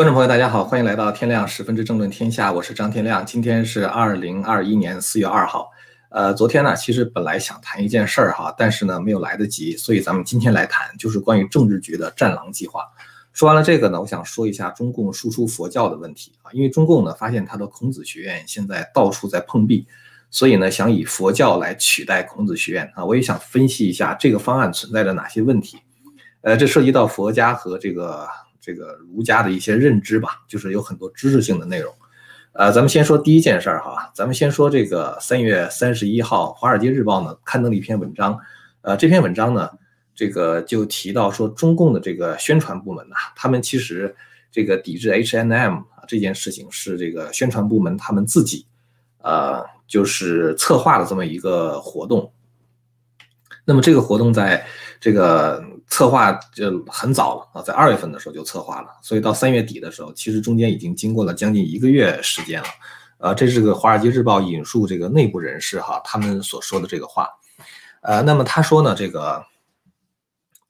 观众朋友，大家好，欢迎来到天亮十分之政论天下，我是张天亮。今天是二零二一年四月二号。呃，昨天呢，其实本来想谈一件事儿哈，但是呢，没有来得及，所以咱们今天来谈，就是关于政治局的“战狼计划”。说完了这个呢，我想说一下中共输出佛教的问题啊，因为中共呢发现他的孔子学院现在到处在碰壁，所以呢想以佛教来取代孔子学院啊。我也想分析一下这个方案存在着哪些问题。呃，这涉及到佛家和这个。这个儒家的一些认知吧，就是有很多知识性的内容。呃，咱们先说第一件事儿哈，咱们先说这个三月三十一号，《华尔街日报》呢刊登了一篇文章。呃，这篇文章呢，这个就提到说，中共的这个宣传部门呐，他们其实这个抵制 H N M 啊这件事情是这个宣传部门他们自己，呃，就是策划了这么一个活动。那么这个活动在这个。策划就很早了啊，在二月份的时候就策划了，所以到三月底的时候，其实中间已经经过了将近一个月时间了。呃，这是个《华尔街日报》引述这个内部人士哈，他们所说的这个话。呃，那么他说呢，这个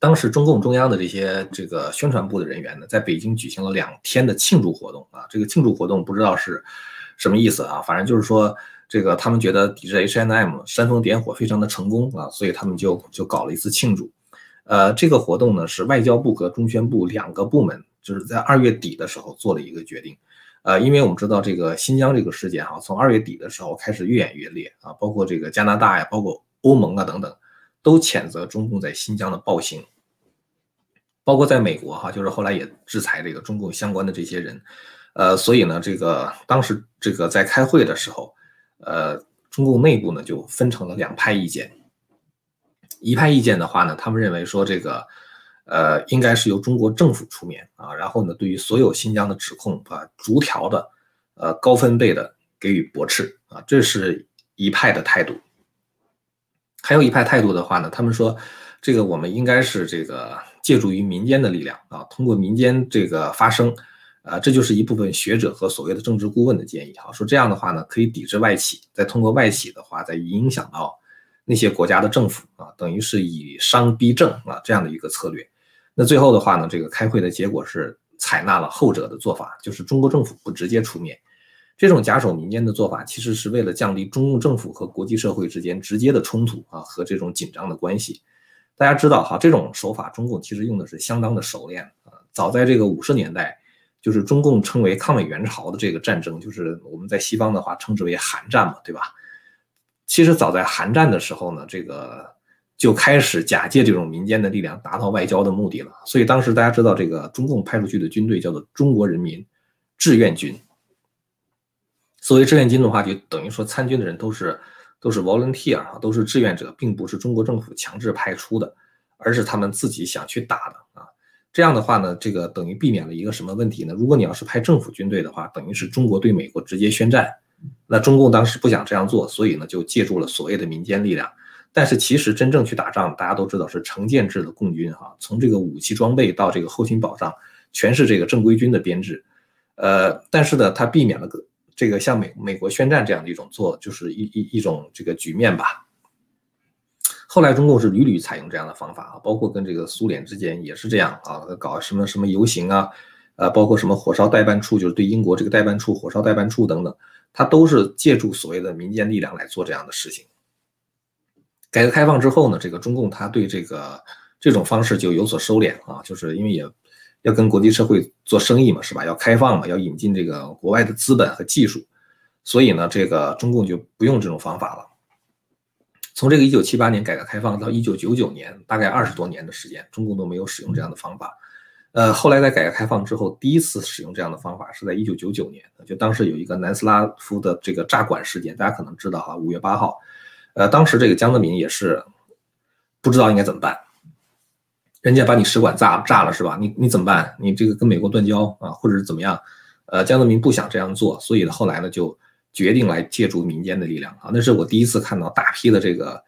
当时中共中央的这些这个宣传部的人员呢，在北京举行了两天的庆祝活动啊。这个庆祝活动不知道是什么意思啊，反正就是说这个他们觉得抵制 H&M 煽风点火非常的成功啊，所以他们就就搞了一次庆祝。呃，这个活动呢是外交部和中宣部两个部门，就是在二月底的时候做了一个决定。呃，因为我们知道这个新疆这个事件哈，从二月底的时候开始越演越烈啊，包括这个加拿大呀，包括欧盟啊等等，都谴责中共在新疆的暴行。包括在美国哈，就是后来也制裁这个中共相关的这些人。呃，所以呢，这个当时这个在开会的时候，呃，中共内部呢就分成了两派意见。一派意见的话呢，他们认为说这个，呃，应该是由中国政府出面啊，然后呢，对于所有新疆的指控啊，逐条的，呃，高分贝的给予驳斥啊，这是一派的态度。还有一派态度的话呢，他们说这个我们应该是这个借助于民间的力量啊，通过民间这个发声，啊，这就是一部分学者和所谓的政治顾问的建议哈，说这样的话呢，可以抵制外企，再通过外企的话，再影响到。那些国家的政府啊，等于是以商逼政啊这样的一个策略。那最后的话呢，这个开会的结果是采纳了后者的做法，就是中国政府不直接出面。这种假手民间的做法，其实是为了降低中共政府和国际社会之间直接的冲突啊和这种紧张的关系。大家知道哈，这种手法中共其实用的是相当的熟练啊。早在这个五十年代，就是中共称为抗美援朝的这个战争，就是我们在西方的话称之为韩战嘛，对吧？其实早在韩战的时候呢，这个就开始假借这种民间的力量达到外交的目的了。所以当时大家知道，这个中共派出去的军队叫做中国人民志愿军。所谓志愿军的话，就等于说参军的人都是都是 volunteer 啊，都是志愿者，并不是中国政府强制派出的，而是他们自己想去打的啊。这样的话呢，这个等于避免了一个什么问题呢？如果你要是派政府军队的话，等于是中国对美国直接宣战。那中共当时不想这样做，所以呢就借助了所谓的民间力量。但是其实真正去打仗，大家都知道是成建制的共军哈，从这个武器装备到这个后勤保障，全是这个正规军的编制。呃，但是呢，他避免了个这个像美美国宣战这样的一种做，就是一一一种这个局面吧。后来中共是屡屡采用这样的方法啊，包括跟这个苏联之间也是这样啊，搞什么什么游行啊。呃，包括什么火烧代办处，就是对英国这个代办处火烧代办处等等，他都是借助所谓的民间力量来做这样的事情。改革开放之后呢，这个中共他对这个这种方式就有所收敛啊，就是因为也要跟国际社会做生意嘛，是吧？要开放嘛，要引进这个国外的资本和技术，所以呢，这个中共就不用这种方法了。从这个一九七八年改革开放到一九九九年，大概二十多年的时间，中共都没有使用这样的方法。呃，后来在改革开放之后，第一次使用这样的方法是在一九九九年，就当时有一个南斯拉夫的这个炸馆事件，大家可能知道哈，五月八号，呃，当时这个江泽民也是不知道应该怎么办，人家把你使馆炸炸了是吧？你你怎么办？你这个跟美国断交啊，或者是怎么样？呃，江泽民不想这样做，所以呢，后来呢就决定来借助民间的力量啊，那是我第一次看到大批的这个。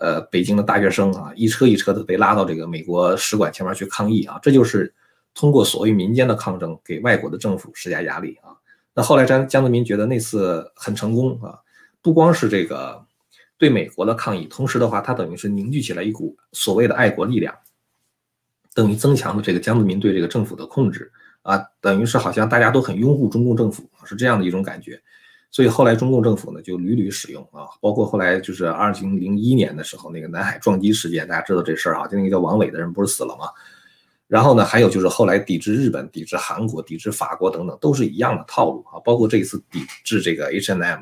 呃，北京的大学生啊，一车一车的被拉到这个美国使馆前面去抗议啊，这就是通过所谓民间的抗争给外国的政府施加压力啊。那后来江江泽民觉得那次很成功啊，不光是这个对美国的抗议，同时的话，他等于是凝聚起来一股所谓的爱国力量，等于增强了这个江泽民对这个政府的控制啊，等于是好像大家都很拥护中共政府，是这样的一种感觉。所以后来中共政府呢就屡屡使用啊，包括后来就是二零零一年的时候那个南海撞击事件，大家知道这事儿啊，就那个叫王伟的人不是死了吗？然后呢，还有就是后来抵制日本、抵制韩国、抵制法国等等，都是一样的套路啊。包括这一次抵制这个 H and M。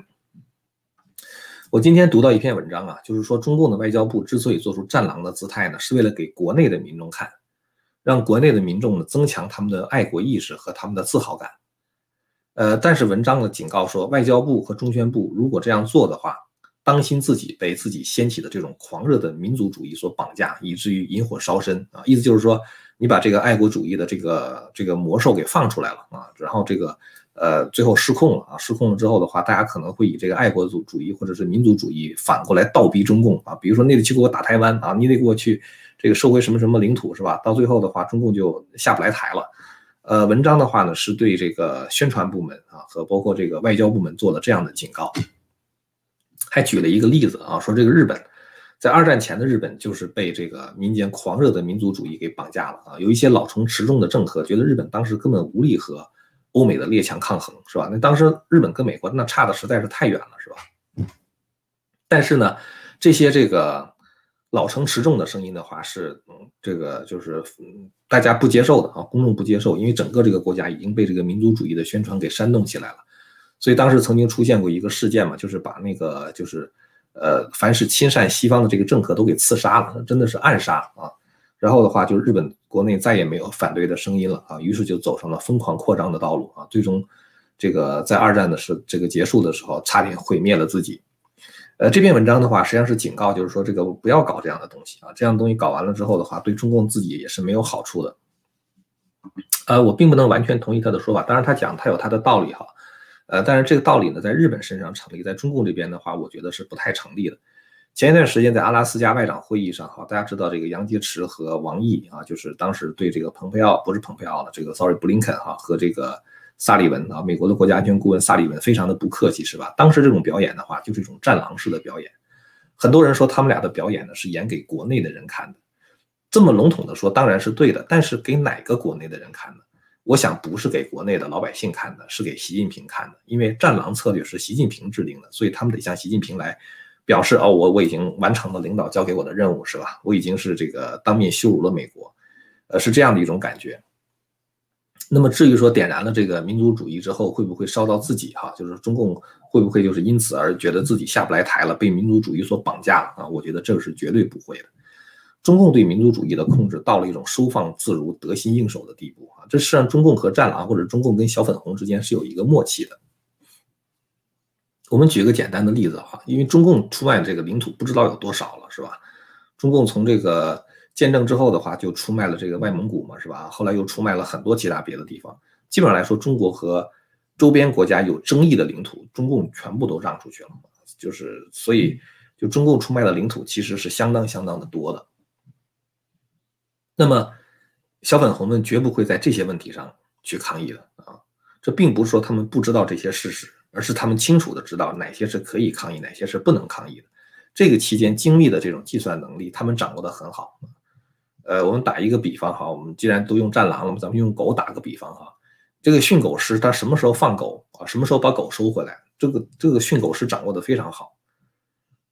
我今天读到一篇文章啊，就是说中共的外交部之所以做出战狼的姿态呢，是为了给国内的民众看，让国内的民众呢增强他们的爱国意识和他们的自豪感。呃，但是文章呢警告说，外交部和中宣部如果这样做的话，当心自己被自己掀起的这种狂热的民族主义所绑架，以至于引火烧身啊！意思就是说，你把这个爱国主义的这个这个魔兽给放出来了啊，然后这个呃最后失控了啊，失控了之后的话，大家可能会以这个爱国主主义或者是民族主义反过来倒逼中共啊，比如说你得去给我打台湾啊，你得给我去这个收回什么什么领土是吧？到最后的话，中共就下不来台了。呃，文章的话呢，是对这个宣传部门啊和包括这个外交部门做了这样的警告，还举了一个例子啊，说这个日本在二战前的日本就是被这个民间狂热的民族主义给绑架了啊，有一些老成持重的政客觉得日本当时根本无力和欧美的列强抗衡，是吧？那当时日本跟美国那差的实在是太远了，是吧？但是呢，这些这个。老成持重的声音的话是，嗯，这个就是嗯大家不接受的啊，公众不接受，因为整个这个国家已经被这个民族主义的宣传给煽动起来了，所以当时曾经出现过一个事件嘛，就是把那个就是呃凡是亲善西方的这个政客都给刺杀了，真的是暗杀啊，然后的话就日本国内再也没有反对的声音了啊，于是就走上了疯狂扩张的道路啊，最终这个在二战的时这个结束的时候，差点毁灭了自己。呃，这篇文章的话，实际上是警告，就是说这个不要搞这样的东西啊，这样的东西搞完了之后的话，对中共自己也是没有好处的。呃，我并不能完全同意他的说法，当然他讲他有他的道理哈，呃，但是这个道理呢，在日本身上成立，在中共这边的话，我觉得是不太成立的。前一段时间在阿拉斯加外长会议上，哈，大家知道这个杨洁篪和王毅啊，就是当时对这个蓬佩奥不是蓬佩奥了，这个 sorry 布林肯哈和这个。萨利文啊，美国的国家安全顾问萨利文非常的不客气，是吧？当时这种表演的话，就是一种战狼式的表演。很多人说他们俩的表演呢是演给国内的人看的，这么笼统的说当然是对的。但是给哪个国内的人看呢？我想不是给国内的老百姓看的，是给习近平看的。因为战狼策略是习近平制定的，所以他们得向习近平来表示哦，我我已经完成了领导交给我的任务，是吧？我已经是这个当面羞辱了美国，呃，是这样的一种感觉。那么至于说点燃了这个民族主义之后会不会烧到自己哈，就是中共会不会就是因此而觉得自己下不来台了，被民族主义所绑架了啊？我觉得这个是绝对不会的。中共对民族主义的控制到了一种收放自如、得心应手的地步啊！这实际上中共和战狼或者中共跟小粉红之间是有一个默契的。我们举个简单的例子哈，因为中共出卖这个领土不知道有多少了，是吧？中共从这个。建政之后的话，就出卖了这个外蒙古嘛，是吧？后来又出卖了很多其他别的地方。基本上来说，中国和周边国家有争议的领土，中共全部都让出去了。就是所以，就中共出卖的领土其实是相当相当的多的。那么，小粉红们绝不会在这些问题上去抗议的啊！这并不是说他们不知道这些事实，而是他们清楚的知道哪些是可以抗议，哪些是不能抗议的。这个期间精密的这种计算能力，他们掌握的很好。呃，我们打一个比方哈，我们既然都用战狼了，咱们用狗打个比方哈。这个训狗师他什么时候放狗啊？什么时候把狗收回来？这个这个训狗师掌握的非常好。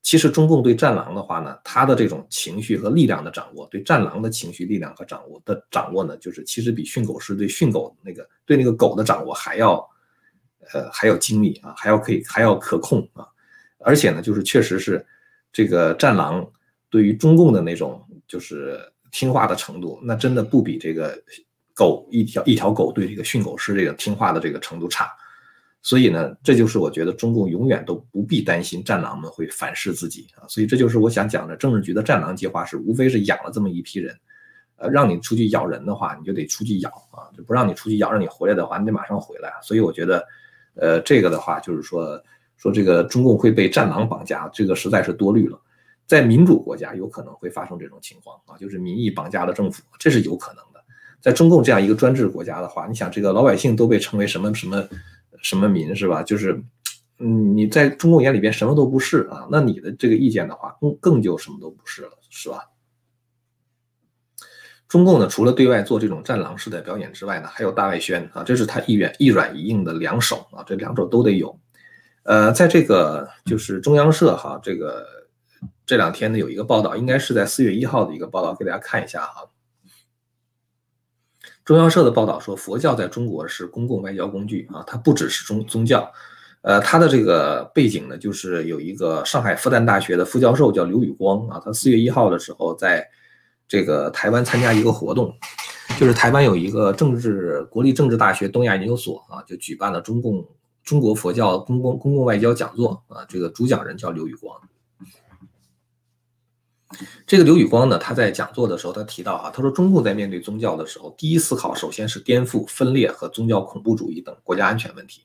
其实中共对战狼的话呢，他的这种情绪和力量的掌握，对战狼的情绪、力量和掌握的掌握呢，就是其实比训狗师对训狗那个对那个狗的掌握还要，呃，还要精密啊，还要可以还要可控啊。而且呢，就是确实是这个战狼对于中共的那种就是。听话的程度，那真的不比这个狗一条一条狗对这个训狗师这个听话的这个程度差，所以呢，这就是我觉得中共永远都不必担心战狼们会反噬自己啊，所以这就是我想讲的政治局的战狼计划是无非是养了这么一批人，呃，让你出去咬人的话，你就得出去咬啊，就不让你出去咬，让你回来的话，你得马上回来所以我觉得，呃，这个的话就是说说这个中共会被战狼绑架，这个实在是多虑了。在民主国家有可能会发生这种情况啊，就是民意绑架了政府，这是有可能的。在中共这样一个专制国家的话，你想这个老百姓都被称为什么什么什么民是吧？就是，嗯，你在中共眼里边什么都不是啊，那你的这个意见的话，更更就什么都不是了，是吧？中共呢，除了对外做这种战狼式的表演之外呢，还有大外宣啊，这是他一软一软一硬的两手啊，这两手都得有。呃，在这个就是中央社哈，这个这两天呢有一个报道，应该是在四月一号的一个报道，给大家看一下哈。中央社的报道说，佛教在中国是公共外交工具啊，它不只是宗宗教。呃，它的这个背景呢，就是有一个上海复旦大学的副教授叫刘宇光啊，他四月一号的时候在这个台湾参加一个活动，就是台湾有一个政治国立政治大学东亚研究所啊，就举办了中共中国佛教公共公共外交讲座啊，这个主讲人叫刘宇光。这个刘宇光呢，他在讲座的时候，他提到啊，他说中共在面对宗教的时候，第一思考首先是颠覆、分裂和宗教恐怖主义等国家安全问题。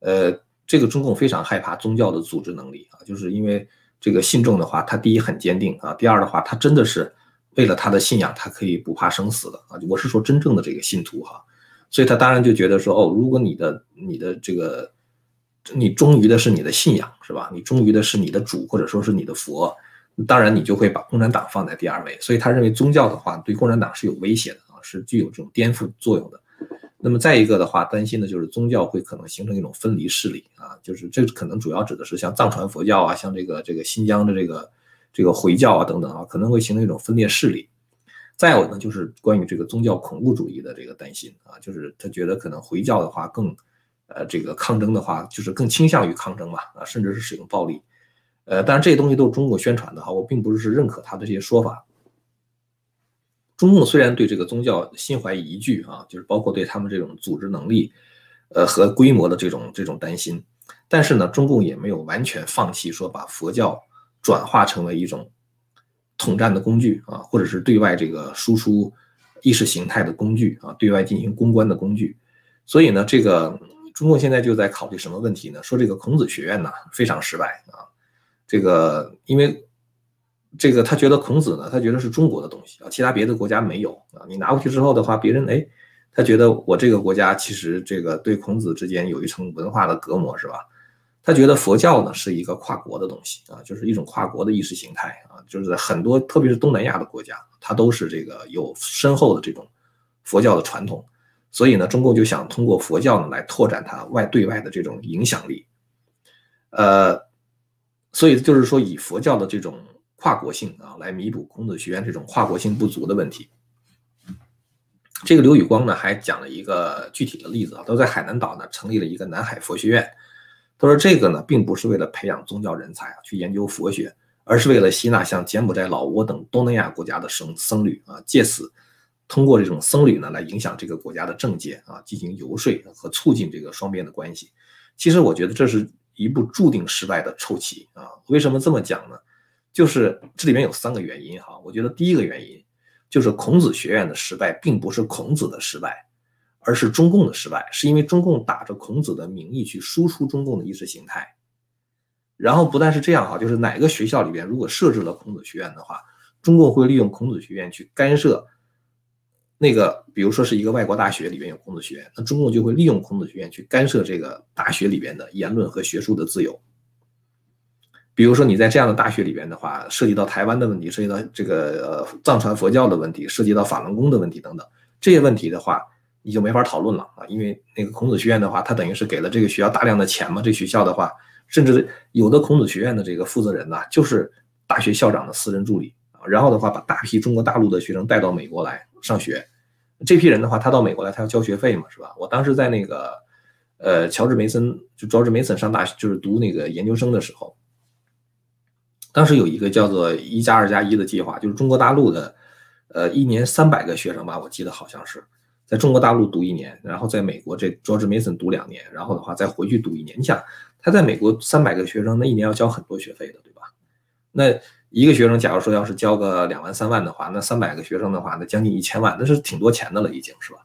呃，这个中共非常害怕宗教的组织能力啊，就是因为这个信众的话，他第一很坚定啊，第二的话，他真的是为了他的信仰，他可以不怕生死的啊。我是说真正的这个信徒哈，所以他当然就觉得说，哦，如果你的你的这个你忠于的是你的信仰是吧？你忠于的是你的主或者说是你的佛，当然你就会把共产党放在第二位。所以他认为宗教的话对共产党是有威胁的啊，是具有这种颠覆作用的。那么再一个的话，担心的就是宗教会可能形成一种分离势力啊，就是这可能主要指的是像藏传佛教啊，像这个这个新疆的这个这个回教啊等等啊，可能会形成一种分裂势力。再有呢，就是关于这个宗教恐怖主义的这个担心啊，就是他觉得可能回教的话更，呃，这个抗争的话就是更倾向于抗争嘛啊，甚至是使用暴力。呃，当然这些东西都是中国宣传的哈，我并不是认可他的这些说法。中共虽然对这个宗教心怀疑惧啊，就是包括对他们这种组织能力，呃和规模的这种这种担心，但是呢，中共也没有完全放弃说把佛教转化成为一种统战的工具啊，或者是对外这个输出意识形态的工具啊，对外进行公关的工具。所以呢，这个中共现在就在考虑什么问题呢？说这个孔子学院呢非常失败啊，这个因为。这个他觉得孔子呢，他觉得是中国的东西啊，其他别的国家没有啊。你拿过去之后的话，别人哎，他觉得我这个国家其实这个对孔子之间有一层文化的隔膜，是吧？他觉得佛教呢是一个跨国的东西啊，就是一种跨国的意识形态啊，就是很多特别是东南亚的国家，它都是这个有深厚的这种佛教的传统，所以呢，中共就想通过佛教呢来拓展它外对外的这种影响力，呃，所以就是说以佛教的这种。跨国性啊，来弥补孔子学院这种跨国性不足的问题。这个刘宇光呢，还讲了一个具体的例子啊，都在海南岛呢成立了一个南海佛学院。他说这个呢，并不是为了培养宗教人才啊，去研究佛学，而是为了吸纳像柬埔寨、老挝等东南亚国家的僧僧侣啊，借此通过这种僧侣呢，来影响这个国家的政界啊，进行游说和促进这个双边的关系。其实我觉得这是一部注定失败的臭棋啊。为什么这么讲呢？就是这里面有三个原因哈，我觉得第一个原因就是孔子学院的失败，并不是孔子的失败，而是中共的失败，是因为中共打着孔子的名义去输出中共的意识形态。然后不但是这样哈，就是哪个学校里边如果设置了孔子学院的话，中共会利用孔子学院去干涉那个，比如说是一个外国大学里面有孔子学院，那中共就会利用孔子学院去干涉这个大学里边的言论和学术的自由。比如说你在这样的大学里边的话，涉及到台湾的问题，涉及到这个呃藏传佛教的问题，涉及到法轮功的问题等等这些问题的话，你就没法讨论了啊，因为那个孔子学院的话，它等于是给了这个学校大量的钱嘛，这学校的话，甚至有的孔子学院的这个负责人呐，就是大学校长的私人助理，然后的话把大批中国大陆的学生带到美国来上学，这批人的话，他到美国来，他要交学费嘛，是吧？我当时在那个呃乔治梅森，就乔治梅森上大学，就是读那个研究生的时候。当时有一个叫做“一加二加一”的计划，就是中国大陆的，呃，一年三百个学生吧，我记得好像是在中国大陆读一年，然后在美国这乔治梅森读两年，然后的话再回去读一年。你想，他在美国三百个学生，那一年要交很多学费的，对吧？那一个学生，假如说要是交个两万三万的话，那三百个学生的话，那将近一千万，那是挺多钱的了，已经是吧？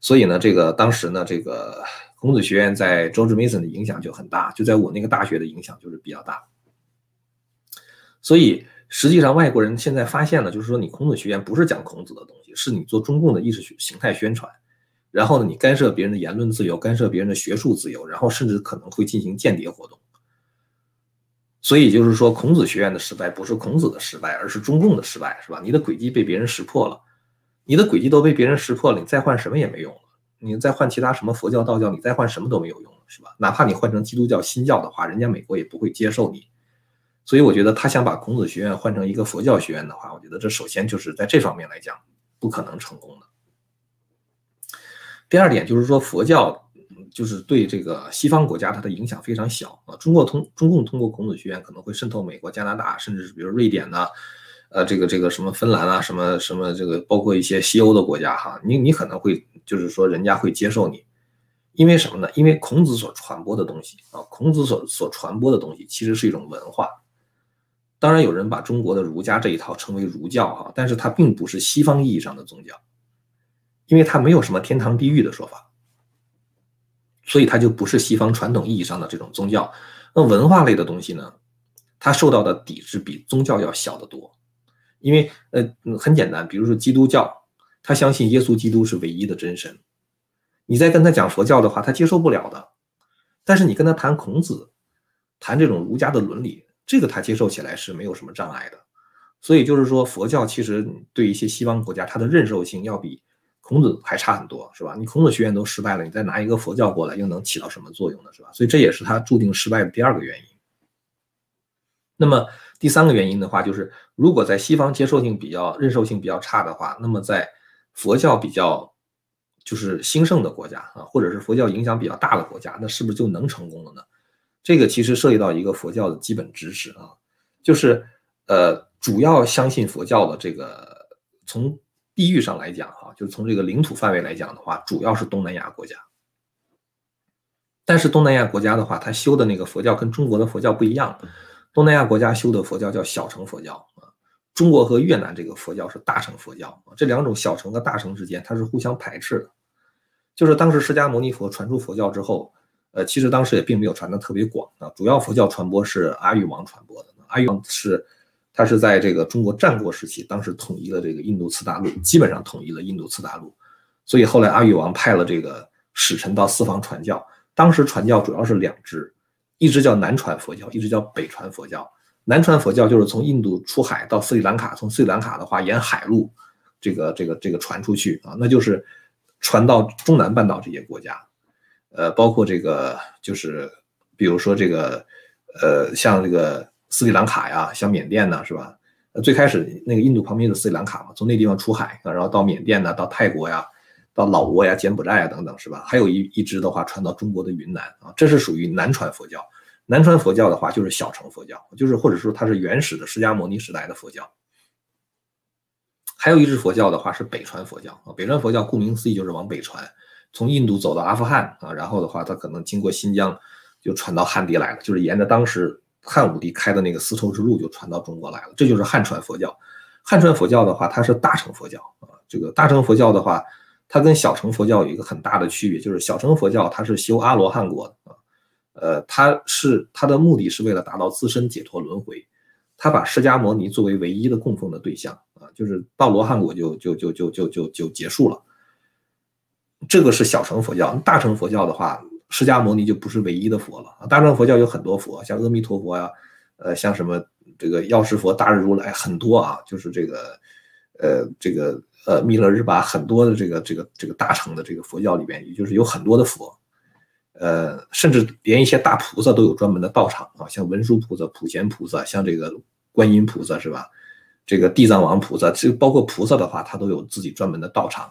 所以呢，这个当时呢，这个孔子学院在 George Mason 的影响就很大，就在我那个大学的影响就是比较大。所以实际上，外国人现在发现了，就是说，你孔子学院不是讲孔子的东西，是你做中共的意识形态宣传，然后呢，你干涉别人的言论自由，干涉别人的学术自由，然后甚至可能会进行间谍活动。所以就是说，孔子学院的失败不是孔子的失败，而是中共的失败，是吧？你的诡计被别人识破了。你的轨迹都被别人识破了，你再换什么也没用了。你再换其他什么佛教、道教，你再换什么都没有用了，是吧？哪怕你换成基督教、新教的话，人家美国也不会接受你。所以我觉得他想把孔子学院换成一个佛教学院的话，我觉得这首先就是在这方面来讲不可能成功的。第二点就是说佛教就是对这个西方国家它的影响非常小啊。中国通中共通过孔子学院可能会渗透美国、加拿大，甚至是比如瑞典呐，呃，这个这个什么芬兰啊，什么什么这个包括一些西欧的国家哈，你你可能会就是说人家会接受你，因为什么呢？因为孔子所传播的东西啊，孔子所所传播的东西其实是一种文化。当然，有人把中国的儒家这一套称为儒教哈，但是它并不是西方意义上的宗教，因为它没有什么天堂地狱的说法，所以它就不是西方传统意义上的这种宗教。那文化类的东西呢，它受到的抵制比宗教要小得多，因为呃很简单，比如说基督教，他相信耶稣基督是唯一的真神，你再跟他讲佛教的话，他接受不了的。但是你跟他谈孔子，谈这种儒家的伦理。这个他接受起来是没有什么障碍的，所以就是说佛教其实对一些西方国家，它的认受性要比孔子还差很多，是吧？你孔子学院都失败了，你再拿一个佛教过来，又能起到什么作用呢？是吧？所以这也是他注定失败的第二个原因。那么第三个原因的话，就是如果在西方接受性比较、认受性比较差的话，那么在佛教比较就是兴盛的国家啊，或者是佛教影响比较大的国家，那是不是就能成功了呢？这个其实涉及到一个佛教的基本知识啊，就是呃，主要相信佛教的这个从地域上来讲哈，就是从这个领土范围来讲的话，主要是东南亚国家。但是东南亚国家的话，它修的那个佛教跟中国的佛教不一样，东南亚国家修的佛教叫小乘佛教啊，中国和越南这个佛教是大乘佛教啊，这两种小乘和大乘之间它是互相排斥的，就是当时释迦牟尼佛传出佛教之后。呃，其实当时也并没有传的特别广啊，主要佛教传播是阿育王传播的。阿育王是，他是在这个中国战国时期，当时统一了这个印度次大陆，基本上统一了印度次大陆。所以后来阿育王派了这个使臣到四方传教。当时传教主要是两支，一支叫南传佛教，一支叫北传佛教。南传佛教就是从印度出海到斯里兰卡，从斯里兰卡的话沿海路，这个这个这个传出去啊，那就是传到中南半岛这些国家。呃，包括这个，就是比如说这个，呃，像这个斯里兰卡呀，像缅甸呢，是吧？最开始那个印度旁边的斯里兰卡嘛，从那地方出海，然后到缅甸呢，到泰国呀，到老挝呀、柬埔寨呀等等，是吧？还有一一支的话传到中国的云南啊，这是属于南传佛教。南传佛教的话就是小乘佛教，就是或者说它是原始的释迦牟尼时代的佛教。还有一支佛教的话是北传佛教啊，北传佛教顾名思义就是往北传。从印度走到阿富汗啊，然后的话，它可能经过新疆，就传到汉地来了，就是沿着当时汉武帝开的那个丝绸之路就传到中国来了。这就是汉传佛教。汉传佛教的话，它是大乘佛教啊。这个大乘佛教的话，它跟小乘佛教有一个很大的区别，就是小乘佛教它是修阿罗汉果的啊，呃，它是它的目的是为了达到自身解脱轮回，它把释迦牟尼作为唯一的供奉的对象啊，就是到罗汉果就就就就就就就结束了。这个是小乘佛教，大乘佛教的话，释迦牟尼就不是唯一的佛了。大乘佛教有很多佛，像阿弥陀佛呀，呃，像什么这个药师佛、大日如来，很多啊。就是这个，呃，这个呃弥勒日巴，很多的这个这个这个大乘的这个佛教里边，也就是有很多的佛，呃，甚至连一些大菩萨都有专门的道场啊，像文殊菩萨、普贤菩萨，像这个观音菩萨是吧？这个地藏王菩萨，这包括菩萨的话，他都有自己专门的道场。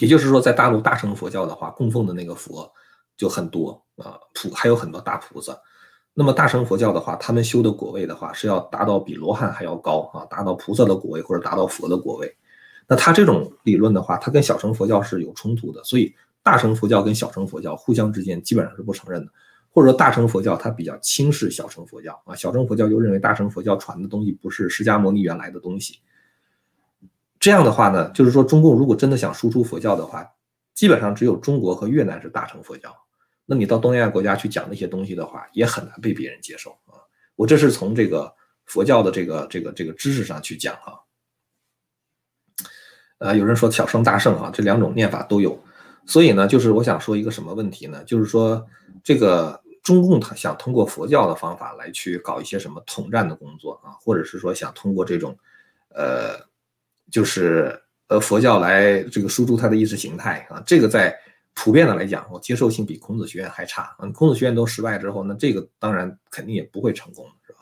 也就是说，在大陆大乘佛教的话，供奉的那个佛就很多啊，普还有很多大菩萨。那么大乘佛教的话，他们修的果位的话，是要达到比罗汉还要高啊，达到菩萨的果位或者达到佛的果位。那他这种理论的话，它跟小乘佛教是有冲突的，所以大乘佛教跟小乘佛教互相之间基本上是不承认的，或者说大乘佛教它比较轻视小乘佛教啊，小乘佛教就认为大乘佛教传的东西不是释迦牟尼原来的东西。这样的话呢，就是说中共如果真的想输出佛教的话，基本上只有中国和越南是大乘佛教。那你到东南亚国家去讲那些东西的话，也很难被别人接受啊。我这是从这个佛教的这个这个这个知识上去讲哈。呃，有人说小圣大圣啊，这两种念法都有。所以呢，就是我想说一个什么问题呢？就是说这个中共他想通过佛教的方法来去搞一些什么统战的工作啊，或者是说想通过这种呃。就是呃佛教来这个输出它的意识形态啊，这个在普遍的来讲，我接受性比孔子学院还差。嗯，孔子学院都失败之后，那这个当然肯定也不会成功，是吧？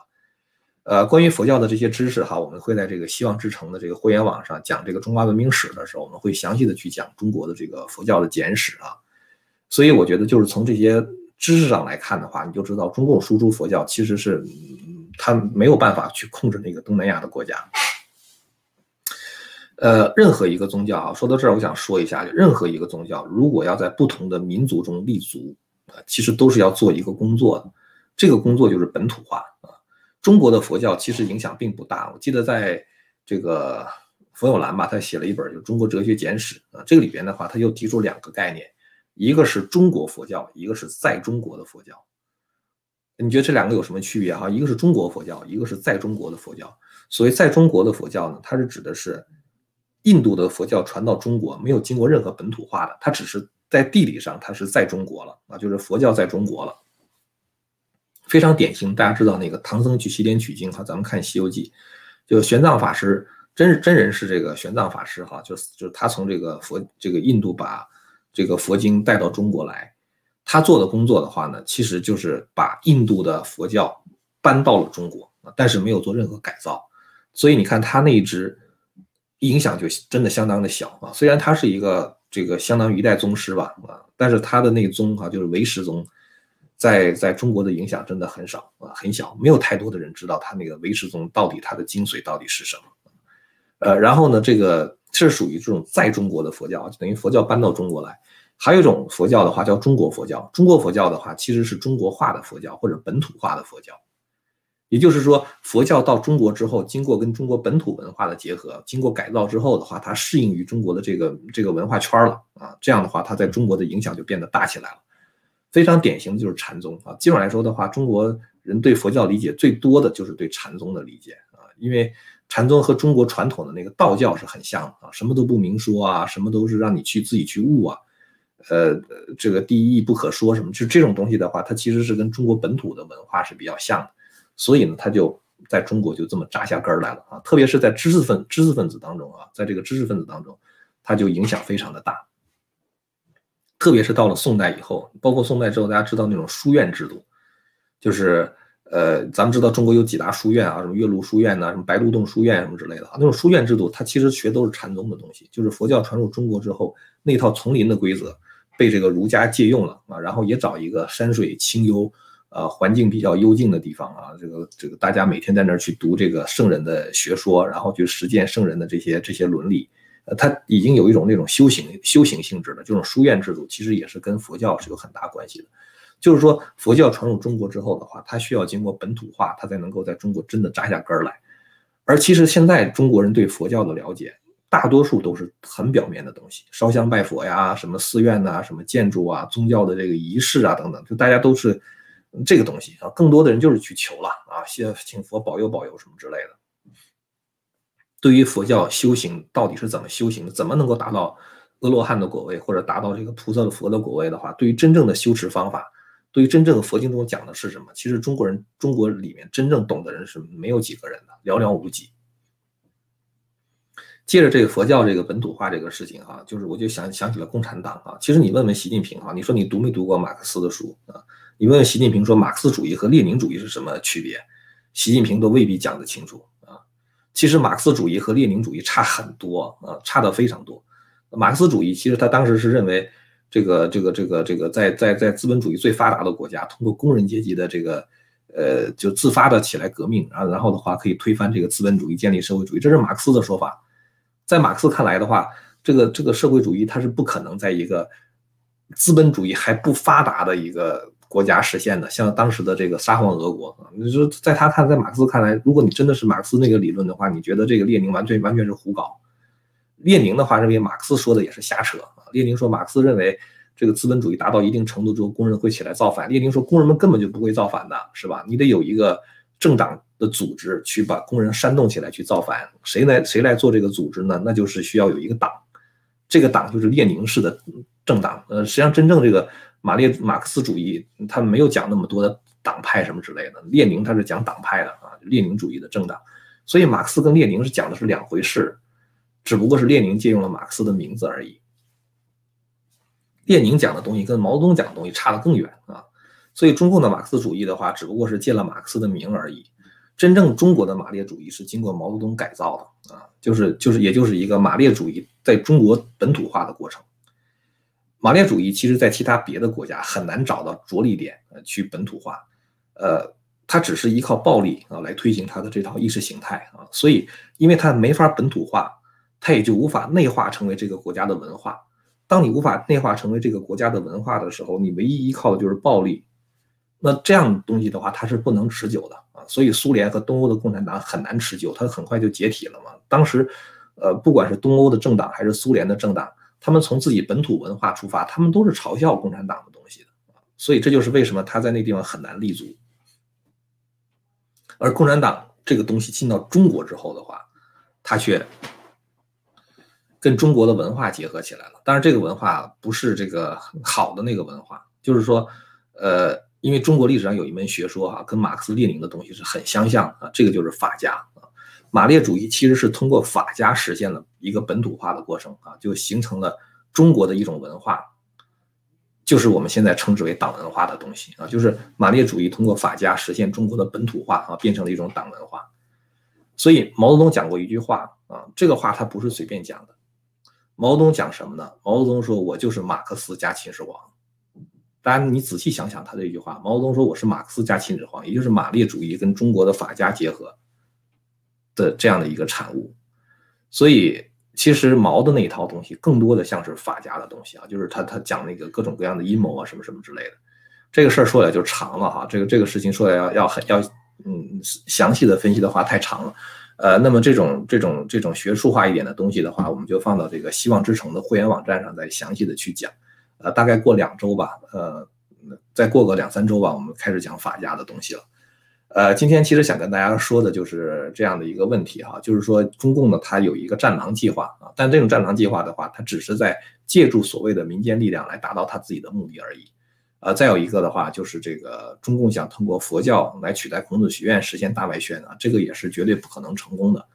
呃，关于佛教的这些知识哈，我们会在这个希望之城的这个会员网上讲这个中华文明史的时候，我们会详细的去讲中国的这个佛教的简史啊。所以我觉得就是从这些知识上来看的话，你就知道中共输出佛教其实是他没有办法去控制那个东南亚的国家。呃，任何一个宗教啊，说到这儿，我想说一下，任何一个宗教如果要在不同的民族中立足啊，其实都是要做一个工作的，这个工作就是本土化啊。中国的佛教其实影响并不大，我记得在这个冯友兰吧，他写了一本就《中国哲学简史》啊，这个里边的话，他又提出两个概念，一个是中国佛教，一个是在中国的佛教。你觉得这两个有什么区别哈？一个是中国佛教，一个是在中国的佛教。所谓在中国的佛教呢，它是指的是。印度的佛教传到中国，没有经过任何本土化的，它只是在地理上，它是在中国了啊，就是佛教在中国了，非常典型。大家知道那个唐僧去西天取经哈，咱们看《西游记》，就玄奘法师真真人是这个玄奘法师哈，就是就是他从这个佛这个印度把这个佛经带到中国来，他做的工作的话呢，其实就是把印度的佛教搬到了中国但是没有做任何改造，所以你看他那一支。影响就真的相当的小啊，虽然他是一个这个相当于一代宗师吧啊，但是他的那个宗哈就是唯识宗，在在中国的影响真的很少啊，很小，没有太多的人知道他那个唯识宗到底它的精髓到底是什么。呃，然后呢，这个是属于这种在中国的佛教，等于佛教搬到中国来。还有一种佛教的话叫中国佛教，中国佛教的话其实是中国化的佛教或者本土化的佛教。也就是说，佛教到中国之后，经过跟中国本土文化的结合，经过改造之后的话，它适应于中国的这个这个文化圈了啊。这样的话，它在中国的影响就变得大起来了。非常典型的就是禅宗啊。基本上来说的话，中国人对佛教理解最多的就是对禅宗的理解啊，因为禅宗和中国传统的那个道教是很像的啊，什么都不明说啊，什么都是让你去自己去悟啊，呃，这个第一义不可说什么，就这种东西的话，它其实是跟中国本土的文化是比较像的。所以呢，他就在中国就这么扎下根儿来了啊！特别是在知识分知识分子当中啊，在这个知识分子当中，他就影响非常的大。特别是到了宋代以后，包括宋代之后，大家知道那种书院制度，就是呃，咱们知道中国有几大书院啊，什么岳麓书院呐，什么白鹿洞书院什么之类的啊，那种书院制度，它其实学都是禅宗的东西，就是佛教传入中国之后那套丛林的规则被这个儒家借用了啊，然后也找一个山水清幽。呃，环境比较幽静的地方啊，这个这个大家每天在那儿去读这个圣人的学说，然后去实践圣人的这些这些伦理，呃，他已经有一种那种修行修行性质的这种书院制度，其实也是跟佛教是有很大关系的。就是说，佛教传入中国之后的话，它需要经过本土化，它才能够在中国真的扎下根来。而其实现在中国人对佛教的了解，大多数都是很表面的东西，烧香拜佛呀，什么寺院呐，什么建筑啊，宗教的这个仪式啊等等，就大家都是。这个东西啊，更多的人就是去求了啊，谢请佛保佑保佑什么之类的。对于佛教修行到底是怎么修行的，怎么能够达到阿罗汉的果位，或者达到这个菩萨的佛的果位的话，对于真正的修持方法，对于真正的佛经中讲的是什么，其实中国人中国里面真正懂的人是没有几个人的，寥寥无几。接着这个佛教这个本土化这个事情哈，就是我就想想起了共产党啊，其实你问问习近平哈，你说你读没读过马克思的书啊？你问问习近平说马克思主义和列宁主义是什么区别，习近平都未必讲得清楚啊。其实马克思主义和列宁主义差很多啊，差的非常多。马克思主义其实他当时是认为这个这个这个这个在在在资本主义最发达的国家，通过工人阶级的这个呃就自发的起来革命啊，然后的话可以推翻这个资本主义，建立社会主义，这是马克思的说法。在马克思看来的话，这个这个社会主义它是不可能在一个资本主义还不发达的一个。国家实现的，像当时的这个沙皇俄国啊，你说在他看，在马克思看来，如果你真的是马克思那个理论的话，你觉得这个列宁完全完全是胡搞。列宁的话认为马克思说的也是瞎扯。列宁说马克思认为这个资本主义达到一定程度之后，工人会起来造反。列宁说工人们根本就不会造反的，是吧？你得有一个政党的组织去把工人煽动起来去造反。谁来谁来做这个组织呢？那就是需要有一个党，这个党就是列宁式的政党。呃，实际上真正这个。马列马克思主义，他没有讲那么多的党派什么之类的。列宁他是讲党派的啊，列宁主义的政党。所以马克思跟列宁是讲的是两回事。只不过是列宁借用了马克思的名字而已。列宁讲的东西跟毛泽东讲的东西差得更远啊，所以中共的马克思主义的话，只不过是借了马克思的名而已。真正中国的马列主义是经过毛泽东改造的啊，就是就是也就是一个马列主义在中国本土化的过程。马列主义其实在其他别的国家很难找到着力点呃去本土化，呃，它只是依靠暴力啊来推行它的这套意识形态啊，所以因为它没法本土化，它也就无法内化成为这个国家的文化。当你无法内化成为这个国家的文化的时候，你唯一依靠的就是暴力。那这样东西的话，它是不能持久的啊。所以苏联和东欧的共产党很难持久，它很快就解体了嘛。当时，呃，不管是东欧的政党还是苏联的政党。他们从自己本土文化出发，他们都是嘲笑共产党的东西的，所以这就是为什么他在那地方很难立足。而共产党这个东西进到中国之后的话，它却跟中国的文化结合起来了。当然，这个文化不是这个好的那个文化，就是说，呃，因为中国历史上有一门学说哈，跟马克思列宁的东西是很相像啊，这个就是法家。马列主义其实是通过法家实现了一个本土化的过程啊，就形成了中国的一种文化，就是我们现在称之为党文化的东西啊，就是马列主义通过法家实现中国的本土化啊，变成了一种党文化。所以毛泽东讲过一句话啊，这个话他不是随便讲的。毛泽东讲什么呢？毛泽东说：“我就是马克思加秦始皇。”当然你仔细想想他这句话，毛泽东说：“我是马克思加秦始皇，也就是马列主义跟中国的法家结合。”的这样的一个产物，所以其实毛的那一套东西更多的像是法家的东西啊，就是他他讲那个各种各样的阴谋啊什么什么之类的，这个事儿说来就长了哈，这个这个事情说来要要很要嗯详细的分析的话太长了，呃，那么这种这种这种学术化一点的东西的话，我们就放到这个希望之城的会员网站上再详细的去讲，呃，大概过两周吧，呃，再过个两三周吧，我们开始讲法家的东西了。呃，今天其实想跟大家说的就是这样的一个问题哈，就是说中共呢，它有一个战狼计划啊，但这种战狼计划的话，它只是在借助所谓的民间力量来达到它自己的目的而已。呃，再有一个的话，就是这个中共想通过佛教来取代孔子学院实现大外宣啊，这个也是绝对不可能成功的。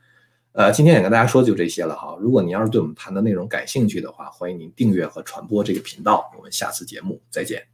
呃，今天也跟大家说就这些了哈。如果您要是对我们谈的内容感兴趣的话，欢迎您订阅和传播这个频道。我们下次节目再见。